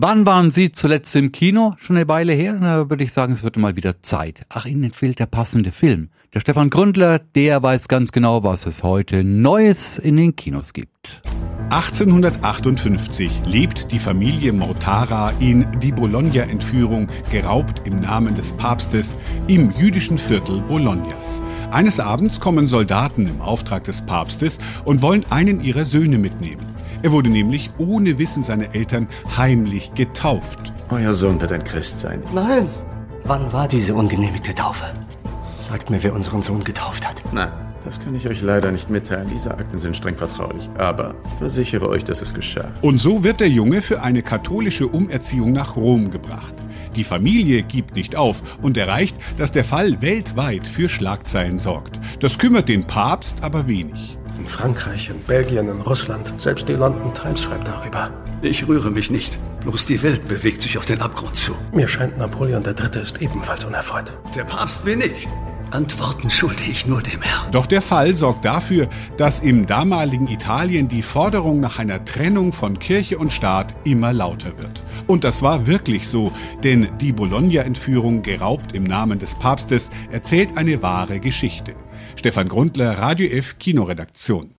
Wann waren Sie zuletzt im Kino? Schon eine Weile her? Na, würde ich sagen, es wird mal wieder Zeit. Ach, Ihnen fehlt der passende Film. Der Stefan Gründler, der weiß ganz genau, was es heute Neues in den Kinos gibt. 1858 lebt die Familie Mortara in die Bologna-Entführung, geraubt im Namen des Papstes, im jüdischen Viertel Bolognas. Eines Abends kommen Soldaten im Auftrag des Papstes und wollen einen ihrer Söhne mitnehmen. Er wurde nämlich ohne Wissen seiner Eltern heimlich getauft. Euer Sohn wird ein Christ sein. Nein. Wann war diese ungenehmigte Taufe? Sagt mir, wer unseren Sohn getauft hat. Nein, das kann ich euch leider nicht mitteilen. Diese Akten sind streng vertraulich. Aber versichere euch, dass es geschah. Und so wird der Junge für eine katholische Umerziehung nach Rom gebracht. Die Familie gibt nicht auf und erreicht, dass der Fall weltweit für Schlagzeilen sorgt. Das kümmert den Papst aber wenig. In Frankreich, in Belgien, in Russland. Selbst die London Times schreibt darüber. Ich rühre mich nicht. Bloß die Welt bewegt sich auf den Abgrund zu. Mir scheint, Napoleon III. ist ebenfalls unerfreut. Der Papst will nicht. Antworten schulde ich nur dem Herrn. Doch der Fall sorgt dafür, dass im damaligen Italien die Forderung nach einer Trennung von Kirche und Staat immer lauter wird. Und das war wirklich so, denn die Bologna-Entführung, geraubt im Namen des Papstes, erzählt eine wahre Geschichte. Stefan Grundler, Radio F Kinoredaktion.